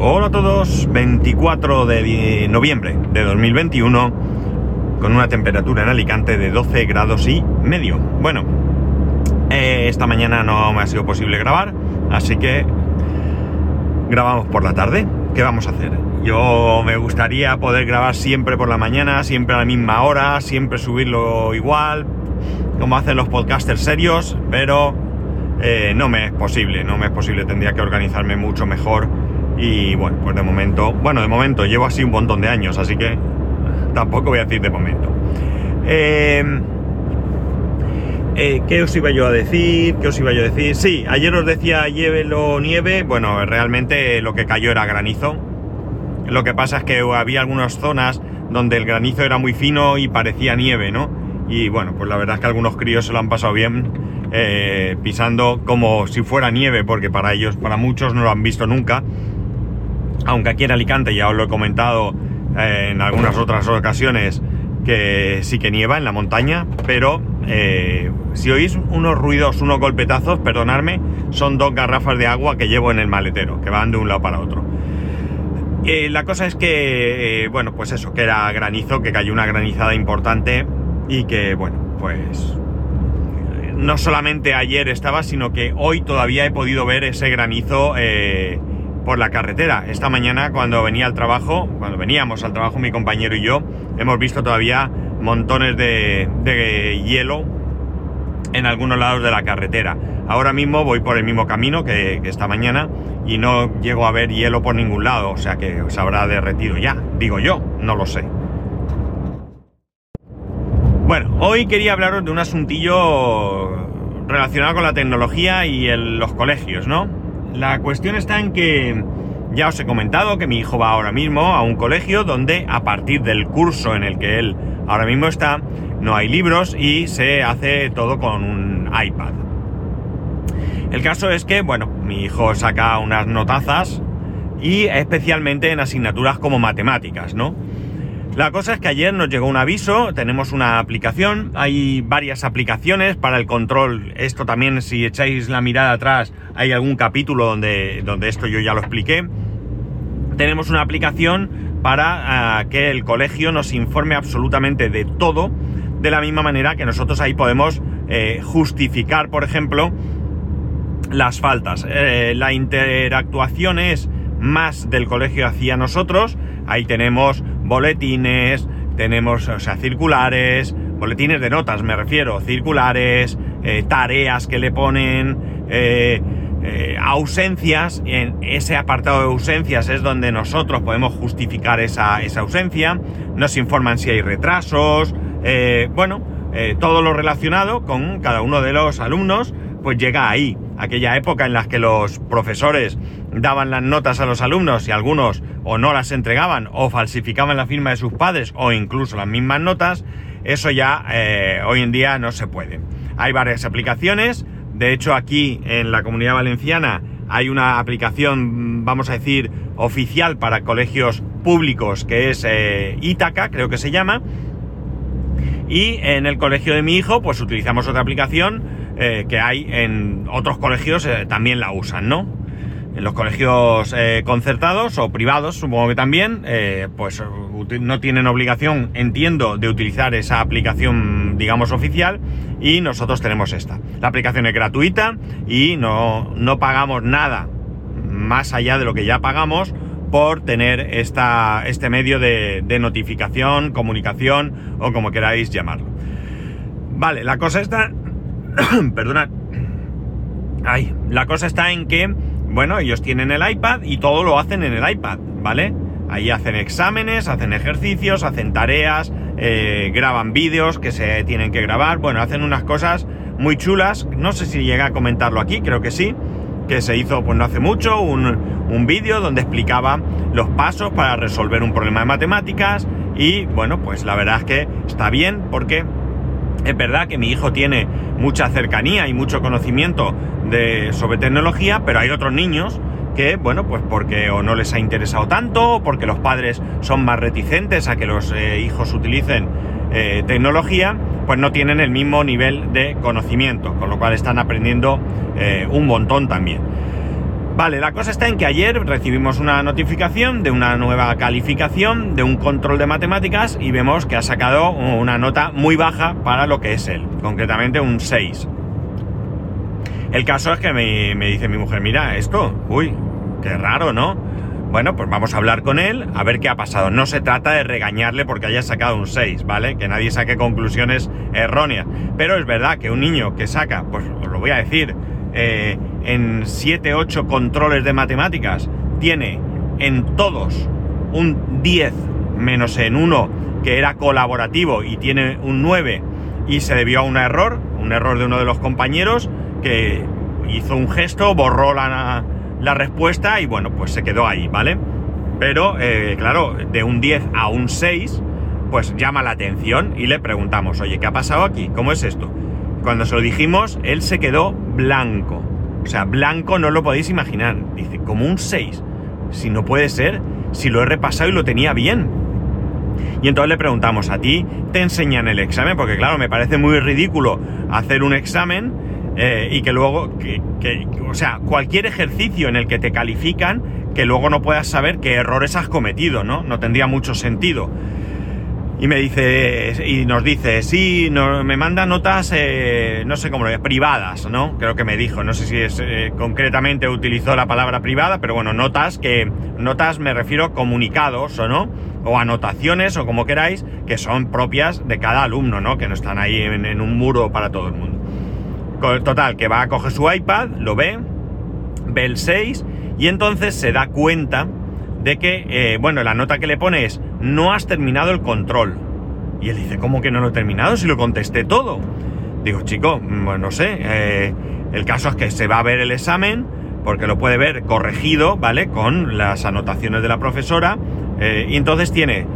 Hola a todos, 24 de noviembre de 2021, con una temperatura en Alicante de 12 grados y medio. Bueno, eh, esta mañana no me ha sido posible grabar, así que grabamos por la tarde. ¿Qué vamos a hacer? Yo me gustaría poder grabar siempre por la mañana, siempre a la misma hora, siempre subirlo igual, como hacen los podcasters serios, pero eh, no me es posible, no me es posible, tendría que organizarme mucho mejor y bueno, pues de momento, bueno, de momento llevo así un montón de años, así que tampoco voy a decir de momento. Eh, eh, ¿Qué os iba yo a decir? ¿Qué os iba yo a decir? Sí, ayer os decía hielo nieve, bueno, realmente lo que cayó era granizo. Lo que pasa es que había algunas zonas donde el granizo era muy fino y parecía nieve, ¿no? Y bueno, pues la verdad es que algunos críos se lo han pasado bien eh, pisando como si fuera nieve, porque para ellos, para muchos no lo han visto nunca aunque aquí en Alicante ya os lo he comentado eh, en algunas otras ocasiones que sí que nieva en la montaña, pero eh, si oís unos ruidos, unos golpetazos, perdonadme, son dos garrafas de agua que llevo en el maletero, que van de un lado para otro. Eh, la cosa es que, bueno, pues eso, que era granizo, que cayó una granizada importante y que, bueno, pues no solamente ayer estaba, sino que hoy todavía he podido ver ese granizo por la carretera. Esta mañana cuando venía al trabajo, cuando veníamos al trabajo mi compañero y yo, hemos visto todavía montones de, hielo en algunos lados de la carretera. Ahora mismo voy por el mismo camino que, esta mañana y no llego a ver hielo por ningún lado, o sea que se habrá derretido ya, digo yo, no lo sé. Bueno, hoy quería hablaros de un asuntillo relacionado con la tecnología y los colegios, ¿no? La cuestión está en que ya os he comentado que mi hijo va ahora mismo a un colegio donde a partir del curso en el que él ahora mismo está, no hay libros y se hace todo con un iPad. El caso es que, bueno, mi hijo saca unas notazas y especialmente en asignaturas como matemáticas, ¿no? La cosa es que ayer nos llegó un aviso, tenemos una aplicación, hay varias aplicaciones para el control. Esto también, si echáis la mirada atrás, hay algún capítulo donde, donde esto yo ya lo expliqué. Tenemos una aplicación para ah, que el colegio nos informe absolutamente de todo, de la misma manera que nosotros ahí podemos eh, justificar, por ejemplo, las faltas. Eh, la interactuación es más del colegio hacia nosotros. Ahí tenemos boletines, tenemos, o sea, circulares, boletines de notas me refiero, circulares, eh, tareas que le ponen, eh, eh, ausencias, en ese apartado de ausencias es donde nosotros podemos justificar esa, esa ausencia, nos informan si hay retrasos, bueno, todo lo relacionado con cada uno de los alumnos, pues llega ahí, aquella época en la que los profesores daban las notas a los alumnos y algunos o no las entregaban o falsificaban la firma de sus padres o incluso las mismas notas, eso ya eh, hoy en día no se puede. Hay varias aplicaciones, de hecho aquí en la comunidad valenciana hay una aplicación, vamos a decir, oficial para colegios públicos que es eh, Ítaca, creo que se llama. Y en el colegio de mi hijo, pues utilizamos otra aplicación eh, que hay en otros colegios, también la usan, ¿no? En los colegios eh, concertados o privados, supongo que también, eh, pues no tienen obligación, entiendo, de utilizar esa aplicación, digamos, oficial, y nosotros tenemos esta. La aplicación es gratuita y no, no pagamos nada más allá de lo que ya pagamos por tener esta, este medio de, de notificación, comunicación o como queráis llamarlo. Vale, la cosa está... perdonad. Ay, la cosa está en que bueno, ellos tienen el iPad y todo lo hacen en el iPad, ¿vale? Ahí hacen exámenes, hacen ejercicios, hacen tareas, eh, graban vídeos que se tienen que grabar, bueno, hacen unas cosas muy chulas, no sé si llega a comentarlo aquí, creo que sí, que se hizo pues no hace mucho, un, un vídeo donde explicaba los pasos para resolver un problema de matemáticas y bueno, pues la verdad es que está bien porque es verdad que mi hijo tiene mucha cercanía y mucho conocimiento sobre tecnología, pero hay otros niños que, bueno, pues porque o no les ha interesado tanto, o porque los padres son más reticentes a que los eh, hijos utilicen eh, tecnología, pues no tienen el mismo nivel de conocimiento, con lo cual están aprendiendo eh, un montón también. Vale, la cosa está en que ayer recibimos una notificación de una nueva calificación de un control de matemáticas y vemos que ha sacado una nota muy baja para lo que es él, concretamente un 6. El caso es que me, dice mi mujer, mira, esto, uy, qué raro, ¿no? Bueno, pues vamos a hablar con él a ver qué ha pasado. No se trata de regañarle porque haya sacado un 6, ¿vale? Que nadie saque conclusiones erróneas. Pero es verdad que un niño que saca, pues os lo voy a decir, eh, en 7, 8 controles de matemáticas, tiene en todos un 10 menos en uno que era colaborativo y tiene un 9 y se debió a un error, un error de uno de los compañeros que hizo un gesto, borró la, respuesta y bueno, pues se quedó ahí, ¿vale? Pero eh, claro, de un 10 a un 6, pues llama la atención y le preguntamos, oye, ¿qué ha pasado aquí? ¿Cómo es esto? Cuando se lo dijimos, él se quedó blanco. O sea, blanco no lo podéis imaginar. Dice, como un 6. Si no puede ser, si lo he repasado y lo tenía bien. Y entonces le preguntamos, ¿a ti te enseñan el examen? Porque claro, me parece muy ridículo hacer un examen eh, y que luego, que, o sea, cualquier ejercicio en el que te califican, que luego no puedas saber qué errores has cometido, ¿no? No tendría mucho sentido. Y me dice, y nos dice, sí, no, me manda notas, eh, no sé cómo lo privadas, ¿no? Creo que me dijo, no sé si es eh, concretamente utilizó la palabra privada, pero bueno, notas que, notas me refiero comunicados, ¿o no? O anotaciones, o como queráis, que son propias de cada alumno, ¿no? Que no están ahí en un muro para todo el mundo. Total, que va a coger su iPad, lo ve, ve el 6 y entonces se da cuenta de que, eh, bueno, la nota que le pone es, no has terminado el control. Y él dice, ¿cómo que no lo he terminado si lo contesté todo? Digo, chico, mm, bueno, no sé, eh, el caso es que se va a ver el examen, porque lo puede ver corregido, ¿vale? Con las anotaciones de la profesora, eh, y entonces tiene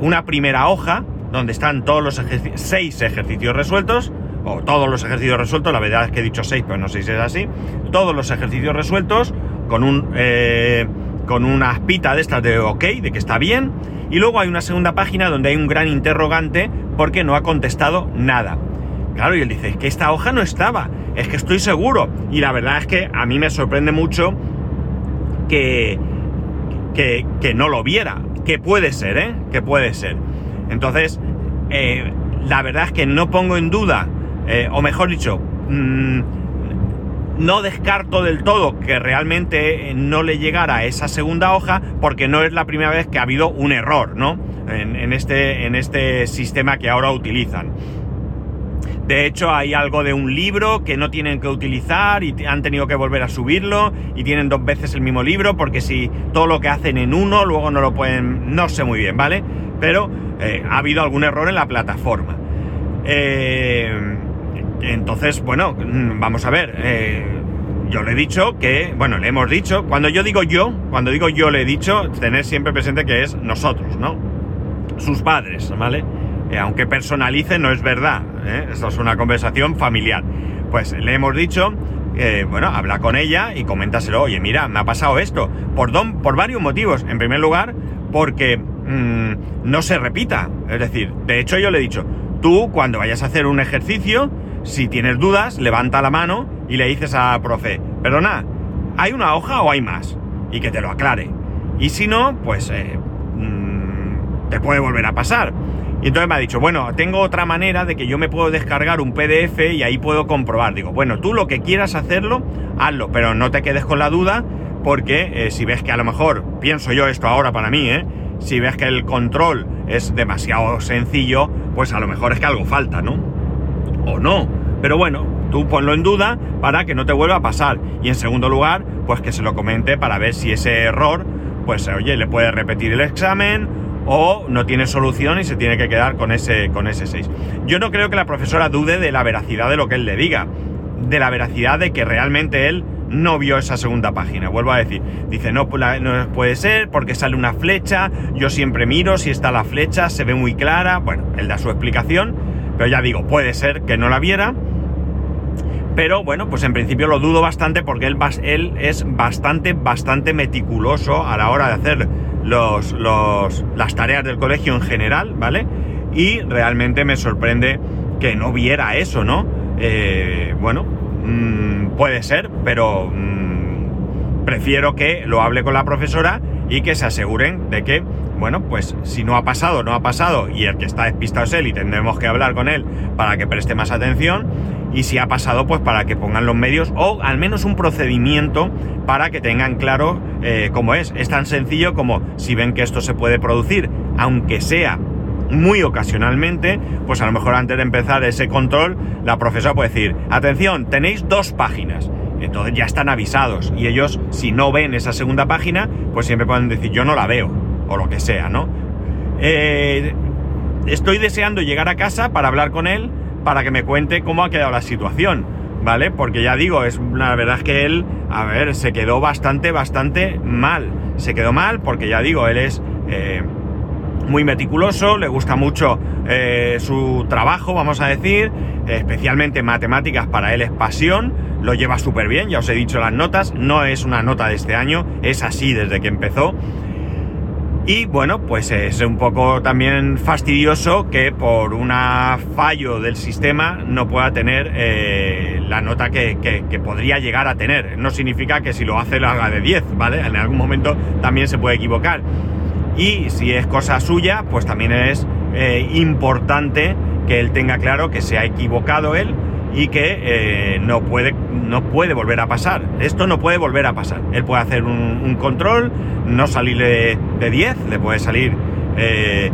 una primera hoja donde están todos los seis ejercicios resueltos, o todos los ejercicios resueltos, la verdad es que he dicho 6, pero no sé si es así, todos los ejercicios resueltos con un con una aspita de estas de ok, de que está bien, y luego hay una segunda página donde hay un gran interrogante porque no ha contestado nada. Claro, y él dice, es que esta hoja no estaba, es que estoy seguro. Y la verdad es que a mí me sorprende mucho que, que, que no lo viera, que puede ser, ¿eh? Que puede ser. Entonces, eh, la verdad es que no pongo en duda eh, o mejor dicho, mm, no descarto del todo que realmente no le llegara esa segunda hoja porque no es la primera vez que ha habido un error, ¿no? En, este, en este sistema que ahora utilizan. De hecho, hay algo de un libro que no tienen que utilizar y han tenido que volver a subirlo y tienen dos veces el mismo libro porque si todo lo que hacen en uno luego no lo pueden, no sé muy bien, ¿vale? Pero eh, ha habido algún error en la plataforma. Eh, entonces, bueno, mm, vamos a ver. Eh, yo le he dicho que, bueno, le hemos dicho, cuando yo digo yo, cuando digo yo le he dicho, tener siempre presente que es nosotros, ¿no? Sus padres, ¿vale? Eh, aunque personalice, no es verdad. ¿eh? Esto es una conversación familiar. Pues le hemos dicho, bueno, habla con ella y coméntaselo. Oye, mira, me ha pasado esto. Por, don, por varios motivos. En primer lugar, porque mm, no se repita. Es decir, de hecho yo le he dicho, tú cuando vayas a hacer un ejercicio, si tienes dudas, levanta la mano y le dices a profe, perdona, ¿hay una hoja o hay más? Y que te lo aclare. Y si no, pues eh, mm, te puede volver a pasar. Y entonces me ha dicho, bueno, tengo otra manera de que yo me puedo descargar un PDF y ahí puedo comprobar. Digo, bueno, tú lo que quieras hacerlo, hazlo, pero no te quedes con la duda porque eh, si ves que a lo mejor, pienso yo esto ahora para mí, ¿eh? si ves que el control es demasiado sencillo, pues a lo mejor es que algo falta, ¿no? o no. Pero bueno, tú ponlo en duda para que no te vuelva a pasar. Y en segundo lugar, pues que se lo comente para ver si ese error, pues oye, le puede repetir el examen o no tiene solución y se tiene que quedar con ese, con ese 6. Yo no creo que la profesora dude de la veracidad de lo que él le diga, de la veracidad de que realmente él no vio esa segunda página. Vuelvo a decir, dice, no, no puede ser porque sale una flecha, yo siempre miro si está la flecha, se ve muy clara. Bueno, él da su explicación pero ya digo, puede ser que no la viera. Pero bueno, pues en principio lo dudo bastante porque él, él es bastante, bastante meticuloso a la hora de hacer los, las tareas del colegio en general, ¿vale? Y realmente me sorprende que no viera eso, ¿no? Eh, bueno, mm, puede ser, pero mm, prefiero que lo hable con la profesora y que se aseguren de que, bueno, pues si no ha pasado, no ha pasado y el que está despistado es él y tendremos que hablar con él para que preste más atención y si ha pasado, pues para que pongan los medios o al menos un procedimiento para que tengan claro eh, cómo es. Es tan sencillo como si ven que esto se puede producir, aunque sea muy ocasionalmente, pues a lo mejor antes de empezar ese control, la profesora puede decir, atención, tenéis dos páginas. Entonces ya están avisados y ellos, si no ven esa segunda página, pues siempre pueden decir, yo no la veo, o lo que sea, ¿no? Eh, estoy deseando llegar a casa para hablar con él, para que me cuente cómo ha quedado la situación, ¿vale? Porque ya digo, es la verdad es que él, a ver, se quedó bastante, bastante mal. Se quedó mal porque ya digo, él es... Eh, muy meticuloso, le gusta mucho eh, su trabajo, vamos a decir, especialmente matemáticas para él es pasión, lo lleva súper bien, ya os he dicho las notas, no es una nota de este año, es así desde que empezó. Y bueno, pues es un poco también fastidioso que por un fallo del sistema no pueda tener eh, la nota que, que, podría llegar a tener. No significa que si lo hace lo haga de 10, ¿vale? En algún momento también se puede equivocar y si es cosa suya, pues también es eh, importante que él tenga claro que se ha equivocado él y que eh, no, puede, no puede volver a pasar. Esto no puede volver a pasar. Él puede hacer un, control, no salirle de 10, le puede salir, eh,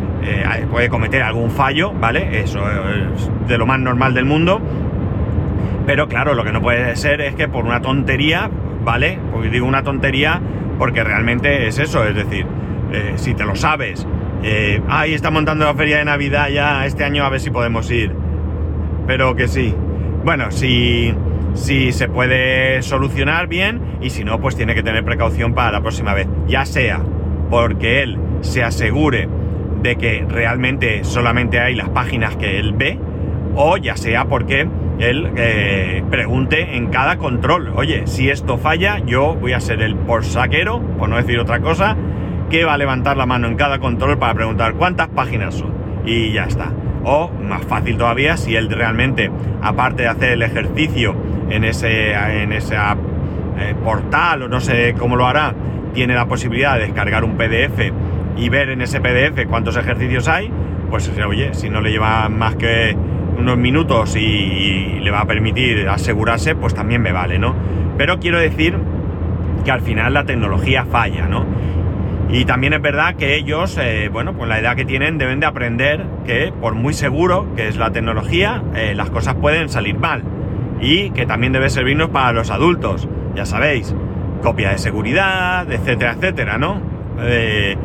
puede cometer algún fallo, ¿vale? Eso es de lo más normal del mundo. Pero claro, lo que no puede ser es que por una tontería, ¿vale? Porque digo una tontería porque realmente es eso, es decir, eh, si te lo sabes. Eh, ahí está montando la feria de Navidad ya este año a ver si podemos ir. Pero que sí. Bueno, si, si se puede solucionar bien y si no, pues tiene que tener precaución para la próxima vez. Ya sea porque él se asegure de que realmente solamente hay las páginas que él ve o ya sea porque él eh, pregunte en cada control, oye, si esto falla, yo voy a ser el por saquero, por no decir otra cosa, que va a levantar la mano en cada control para preguntar cuántas páginas son. Y ya está. O más fácil todavía, si él realmente, aparte de hacer el ejercicio en ese, en ese eh, portal o no sé cómo lo hará, tiene la posibilidad de descargar un PDF y ver en ese PDF cuántos ejercicios hay, pues oye, si no le lleva más que unos minutos y, le va a permitir asegurarse, pues también me vale, ¿no? Pero quiero decir que al final la tecnología falla, ¿no? Y también es verdad que ellos, eh, bueno, pues la edad que tienen deben de aprender que por muy seguro que es la tecnología, eh, las cosas pueden salir mal. Y que también debe servirnos para los adultos, ya sabéis, copia de seguridad, etcétera, etcétera, ¿no? Eh,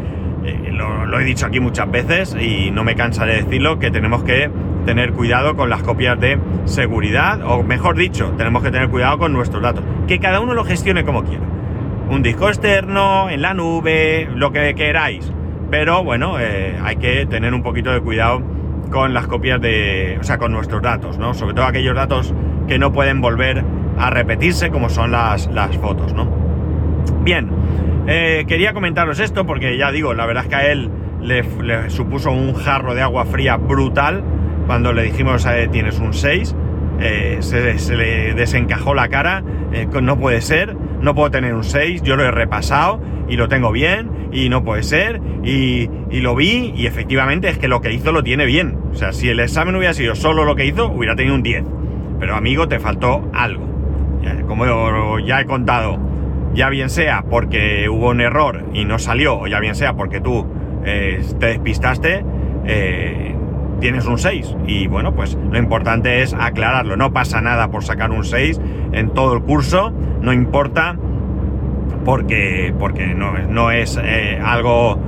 lo, he dicho aquí muchas veces y no me cansaré de decirlo, que tenemos que tener cuidado con las copias de seguridad, o mejor dicho, tenemos que tener cuidado con nuestros datos. Que cada uno lo gestione como quiera un disco externo, en la nube, lo que queráis. Pero bueno, eh, hay que tener un poquito de cuidado con las copias de, o sea, con nuestros datos, ¿no? Sobre todo aquellos datos que no pueden volver a repetirse, como son las, las fotos, ¿no? Bien, eh, quería comentaros esto porque ya digo, la verdad es que a él le, supuso un jarro de agua fría brutal cuando le dijimos, eh, tienes un 6 eh, se, le desencajó la cara, eh, no puede ser, no puedo tener un 6, yo lo he repasado y lo tengo bien y no puede ser y, lo vi y efectivamente es que lo que hizo lo tiene bien. O sea, si el examen hubiera sido solo lo que hizo, hubiera tenido un 10. Pero amigo, te faltó algo. Como ya he contado, ya bien sea porque hubo un error y no salió, o ya bien sea porque tú eh, te despistaste, tienes un 6. Y bueno, pues lo importante es aclararlo. No pasa nada por sacar un 6 en todo el curso, no importa porque, porque no, no es eh, algo...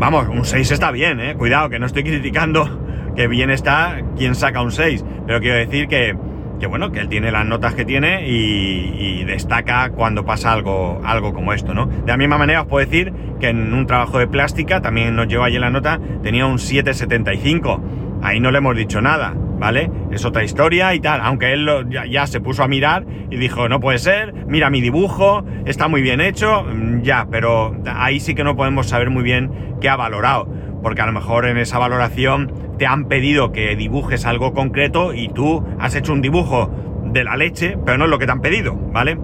Vamos, un 6 está bien, eh. Cuidado, que no estoy criticando que bien está quien saca un 6. Pero quiero decir que, que bueno, que él tiene las notas que tiene y, destaca cuando pasa algo, algo como esto, ¿no? De la misma manera os puedo decir que en un trabajo de plástica, también nos llevó allí la nota, tenía un 775. Ahí no le hemos dicho nada, ¿vale? Es otra historia y tal, aunque él ya, se puso a mirar y dijo, no puede ser, mira mi dibujo, está muy bien hecho, mm, ya, pero ahí sí que no podemos saber muy bien qué ha valorado, porque a lo mejor en esa valoración te han pedido que dibujes algo concreto y tú has hecho un dibujo de la leche, pero no es lo que te han pedido, ¿vale?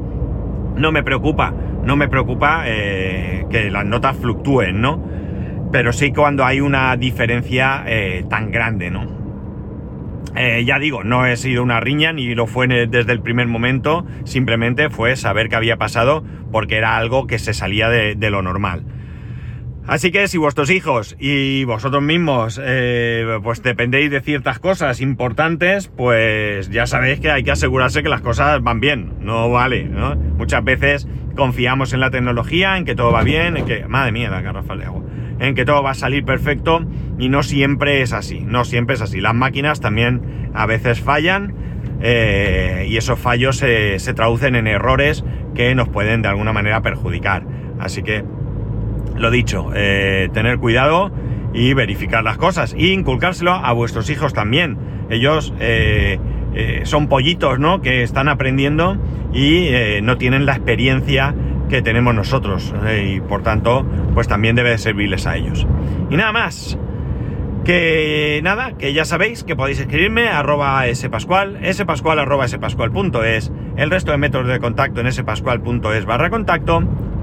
No me preocupa no me preocupa eh, que las notas fluctúen, ¿no? Pero sí cuando hay una diferencia eh, tan grande, ¿no? Eh, ya digo, no he sido una riña ni lo fue desde el primer momento, simplemente fue saber qué había pasado porque era algo que se salía de, lo normal. Así que si vuestros hijos y vosotros mismos eh, pues dependéis de ciertas cosas importantes, pues ya sabéis que hay que asegurarse que las cosas van bien, no vale, ¿no? Muchas veces confiamos en la tecnología, en que todo va bien, en que... Madre mía, la garrafa de agua en que todo va a salir perfecto y no siempre es así, no siempre es así. Las máquinas también a veces fallan eh, y esos fallos se, traducen en errores que nos pueden de alguna manera perjudicar. Así que, lo dicho, eh, tener cuidado y verificar las cosas e inculcárselo a vuestros hijos también. Ellos eh, son pollitos, ¿no? Que están aprendiendo y no tienen la experiencia que tenemos nosotros y por tanto pues también debe servirles a ellos. Y nada más. Que nada, que ya sabéis que podéis escribirme arroba spascual, spascual spascual.es, el resto de métodos de contacto en spascual.es barra contacto.